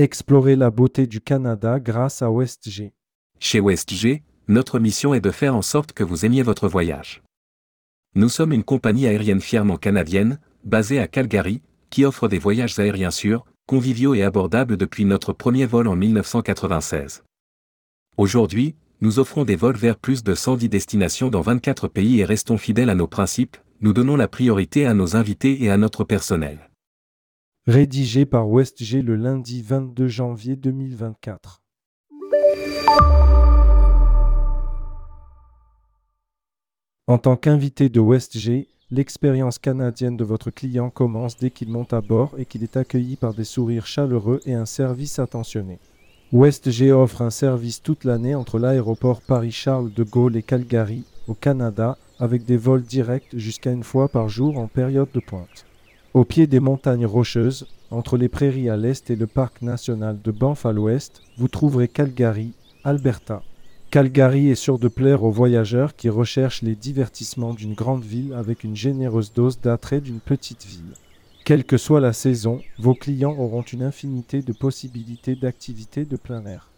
Explorez la beauté du Canada grâce à WestG. Chez WestG, notre mission est de faire en sorte que vous aimiez votre voyage. Nous sommes une compagnie aérienne fièrement canadienne, basée à Calgary, qui offre des voyages aériens sûrs, conviviaux et abordables depuis notre premier vol en 1996. Aujourd'hui, nous offrons des vols vers plus de 110 destinations dans 24 pays et restons fidèles à nos principes, nous donnons la priorité à nos invités et à notre personnel. Rédigé par WestG le lundi 22 janvier 2024. En tant qu'invité de WestG, l'expérience canadienne de votre client commence dès qu'il monte à bord et qu'il est accueilli par des sourires chaleureux et un service attentionné. WestG offre un service toute l'année entre l'aéroport Paris-Charles de Gaulle et Calgary, au Canada, avec des vols directs jusqu'à une fois par jour en période de pointe. Au pied des montagnes rocheuses, entre les prairies à l'est et le parc national de Banff à l'ouest, vous trouverez Calgary, Alberta. Calgary est sûr de plaire aux voyageurs qui recherchent les divertissements d'une grande ville avec une généreuse dose d'attrait d'une petite ville. Quelle que soit la saison, vos clients auront une infinité de possibilités d'activités de plein air.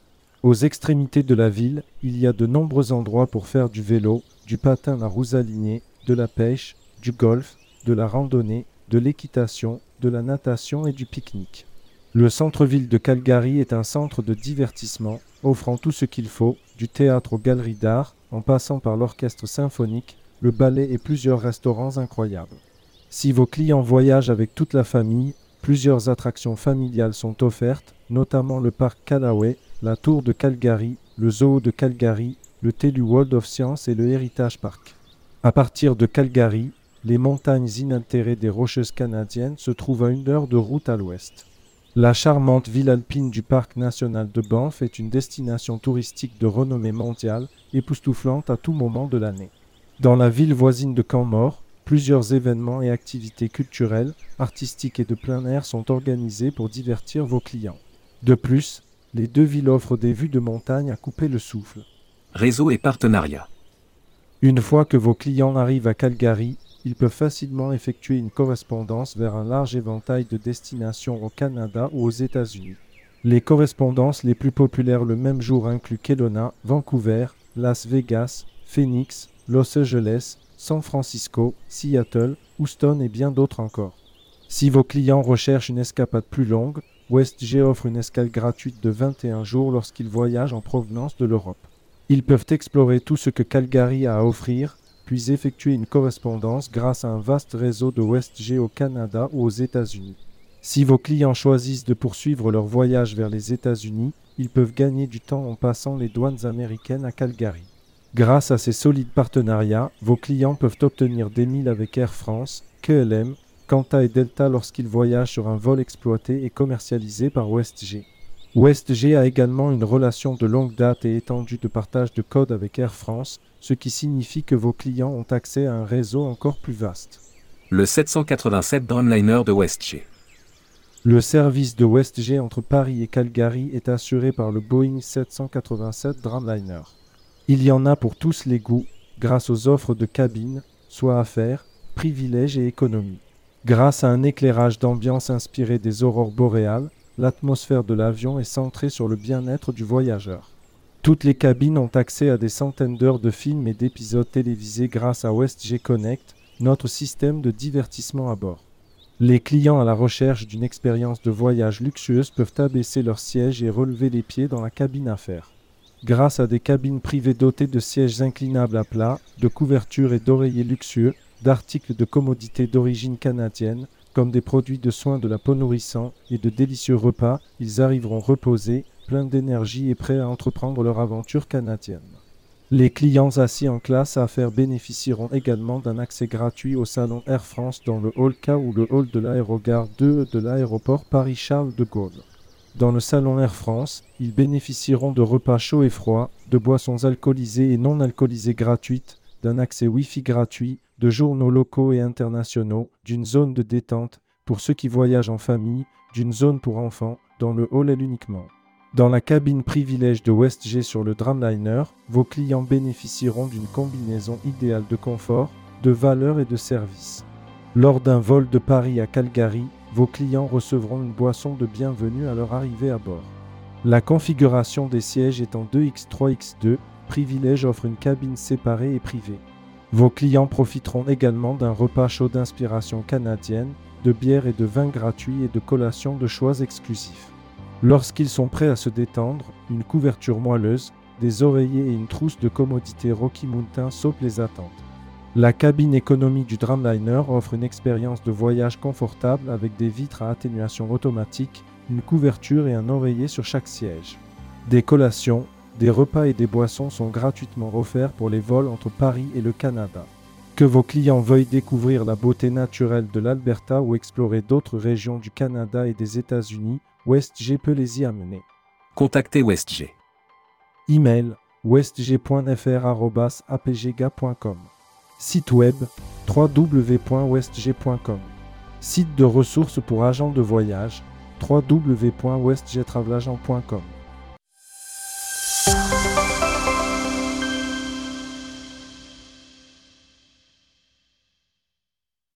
Aux extrémités de la ville, il y a de nombreux endroits pour faire du vélo, du patin à roues alignées, de la pêche, du golf, de la randonnée, de l'équitation, de la natation et du pique-nique. Le centre-ville de Calgary est un centre de divertissement offrant tout ce qu'il faut, du théâtre aux galeries d'art, en passant par l'orchestre symphonique, le ballet et plusieurs restaurants incroyables. Si vos clients voyagent avec toute la famille, plusieurs attractions familiales sont offertes, notamment le parc Callaway, la tour de Calgary, le zoo de Calgary, le TELU World of Science et le Heritage Park. À partir de Calgary, les montagnes inaltérées des Rocheuses canadiennes se trouvent à une heure de route à l'ouest. La charmante ville alpine du parc national de Banff est une destination touristique de renommée mondiale, époustouflante à tout moment de l'année. Dans la ville voisine de Canmore, plusieurs événements et activités culturelles, artistiques et de plein air sont organisés pour divertir vos clients. De plus, les deux villes offrent des vues de montagne à couper le souffle. Réseau et partenariat. Une fois que vos clients arrivent à Calgary, ils peuvent facilement effectuer une correspondance vers un large éventail de destinations au Canada ou aux États-Unis. Les correspondances les plus populaires le même jour incluent Kelowna, Vancouver, Las Vegas, Phoenix, Los Angeles, San Francisco, Seattle, Houston et bien d'autres encore. Si vos clients recherchent une escapade plus longue, WestG offre une escale gratuite de 21 jours lorsqu'ils voyagent en provenance de l'Europe. Ils peuvent explorer tout ce que Calgary a à offrir, puis effectuer une correspondance grâce à un vaste réseau de WestG au Canada ou aux États-Unis. Si vos clients choisissent de poursuivre leur voyage vers les États-Unis, ils peuvent gagner du temps en passant les douanes américaines à Calgary. Grâce à ces solides partenariats, vos clients peuvent obtenir des milles avec Air France, KLM, Qantas et Delta lorsqu'ils voyagent sur un vol exploité et commercialisé par WestG. WestG a également une relation de longue date et étendue de partage de codes avec Air France, ce qui signifie que vos clients ont accès à un réseau encore plus vaste. Le 787 Dreamliner de WestG. Le service de WestG entre Paris et Calgary est assuré par le Boeing 787 Dreamliner. Il y en a pour tous les goûts, grâce aux offres de cabine, soit affaires, privilèges et économies. Grâce à un éclairage d'ambiance inspiré des aurores boréales, l'atmosphère de l'avion est centrée sur le bien-être du voyageur. Toutes les cabines ont accès à des centaines d'heures de films et d'épisodes télévisés grâce à WestG Connect, notre système de divertissement à bord. Les clients à la recherche d'une expérience de voyage luxueuse peuvent abaisser leurs sièges et relever les pieds dans la cabine affaires. Grâce à des cabines privées dotées de sièges inclinables à plat, de couvertures et d'oreillers luxueux, d'articles de commodité d'origine canadienne, comme des produits de soins de la peau nourrissant et de délicieux repas, ils arriveront reposés, pleins d'énergie et prêts à entreprendre leur aventure canadienne. Les clients assis en classe à affaires bénéficieront également d'un accès gratuit au salon Air France dans le hall K ou le hall de l'aérogare 2 de l'aéroport Paris-Charles de Gaulle. Dans le salon Air France, ils bénéficieront de repas chauds et froids, de boissons alcoolisées et non alcoolisées gratuites, d'un accès Wi-Fi gratuit, de journaux locaux et internationaux, d'une zone de détente pour ceux qui voyagent en famille, d'une zone pour enfants, dans le hall uniquement. Dans la cabine privilège de WestG sur le Dramliner, vos clients bénéficieront d'une combinaison idéale de confort, de valeur et de service. Lors d'un vol de Paris à Calgary, vos clients recevront une boisson de bienvenue à leur arrivée à bord. La configuration des sièges étant 2x3x2, Privilège offre une cabine séparée et privée. Vos clients profiteront également d'un repas chaud d'inspiration canadienne, de bière et de vin gratuits et de collations de choix exclusifs. Lorsqu'ils sont prêts à se détendre, une couverture moelleuse, des oreillers et une trousse de commodité Rocky Mountain saupent les attentes. La cabine économie du Dramliner offre une expérience de voyage confortable avec des vitres à atténuation automatique, une couverture et un oreiller sur chaque siège. Des collations, des repas et des boissons sont gratuitement offerts pour les vols entre Paris et le Canada. Que vos clients veuillent découvrir la beauté naturelle de l'Alberta ou explorer d'autres régions du Canada et des États-Unis, WestG peut les y amener. Contactez WestG. Email westg.fr@apgga.com. Site web www.westg.com. Site de ressources pour agents de voyage www.westgtravelagent.com.